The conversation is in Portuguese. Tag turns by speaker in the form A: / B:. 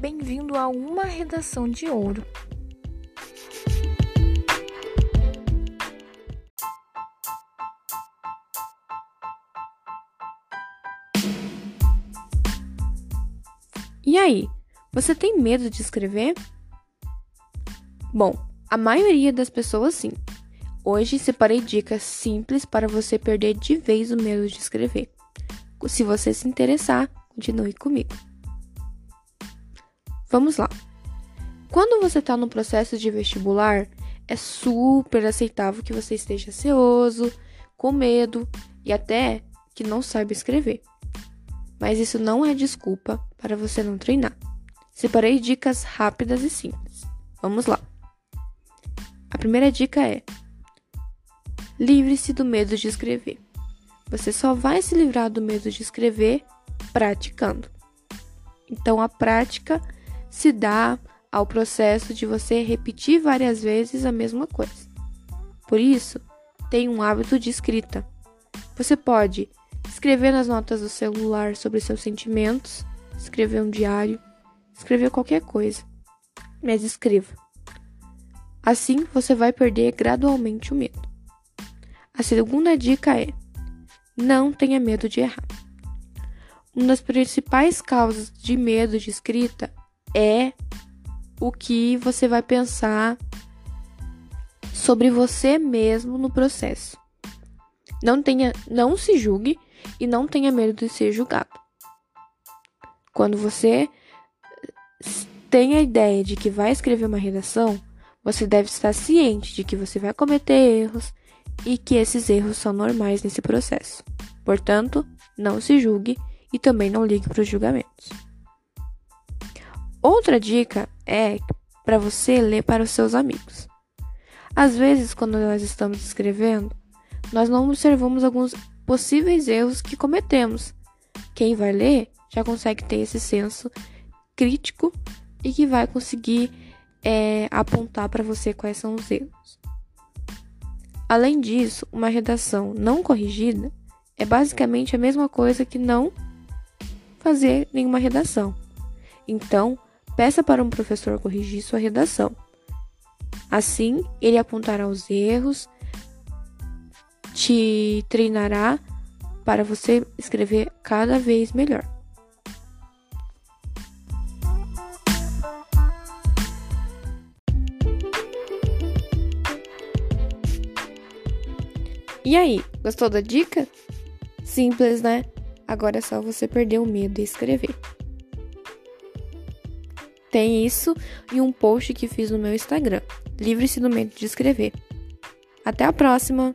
A: Bem-vindo a uma redação de ouro. E aí, você tem medo de escrever? Bom, a maioria das pessoas sim. Hoje separei dicas simples para você perder de vez o medo de escrever. Se você se interessar, continue comigo. Vamos lá. Quando você está no processo de vestibular, é super aceitável que você esteja ansioso, com medo e até que não saiba escrever. Mas isso não é desculpa para você não treinar. Separei dicas rápidas e simples. Vamos lá. A primeira dica é: livre-se do medo de escrever. Você só vai se livrar do medo de escrever praticando. Então a prática se dá ao processo de você repetir várias vezes a mesma coisa. Por isso, tenha um hábito de escrita. Você pode escrever nas notas do celular sobre seus sentimentos, escrever um diário, escrever qualquer coisa, mas escreva. Assim você vai perder gradualmente o medo. A segunda dica é: não tenha medo de errar. Uma das principais causas de medo de escrita é o que você vai pensar sobre você mesmo no processo. Não tenha, não se julgue e não tenha medo de ser julgado. Quando você tem a ideia de que vai escrever uma redação, você deve estar ciente de que você vai cometer erros e que esses erros são normais nesse processo. Portanto, não se julgue e também não ligue para os julgamentos. Outra dica é para você ler para os seus amigos. Às vezes, quando nós estamos escrevendo, nós não observamos alguns possíveis erros que cometemos. Quem vai ler já consegue ter esse senso crítico e que vai conseguir é, apontar para você quais são os erros. Além disso, uma redação não corrigida é basicamente a mesma coisa que não fazer nenhuma redação. Então, peça para um professor corrigir sua redação. Assim, ele apontará os erros, te treinará para você escrever cada vez melhor. E aí, gostou da dica? Simples, né? Agora é só você perder o medo e escrever. Tem isso e um post que fiz no meu Instagram. Livre-se do medo de escrever. Até a próxima!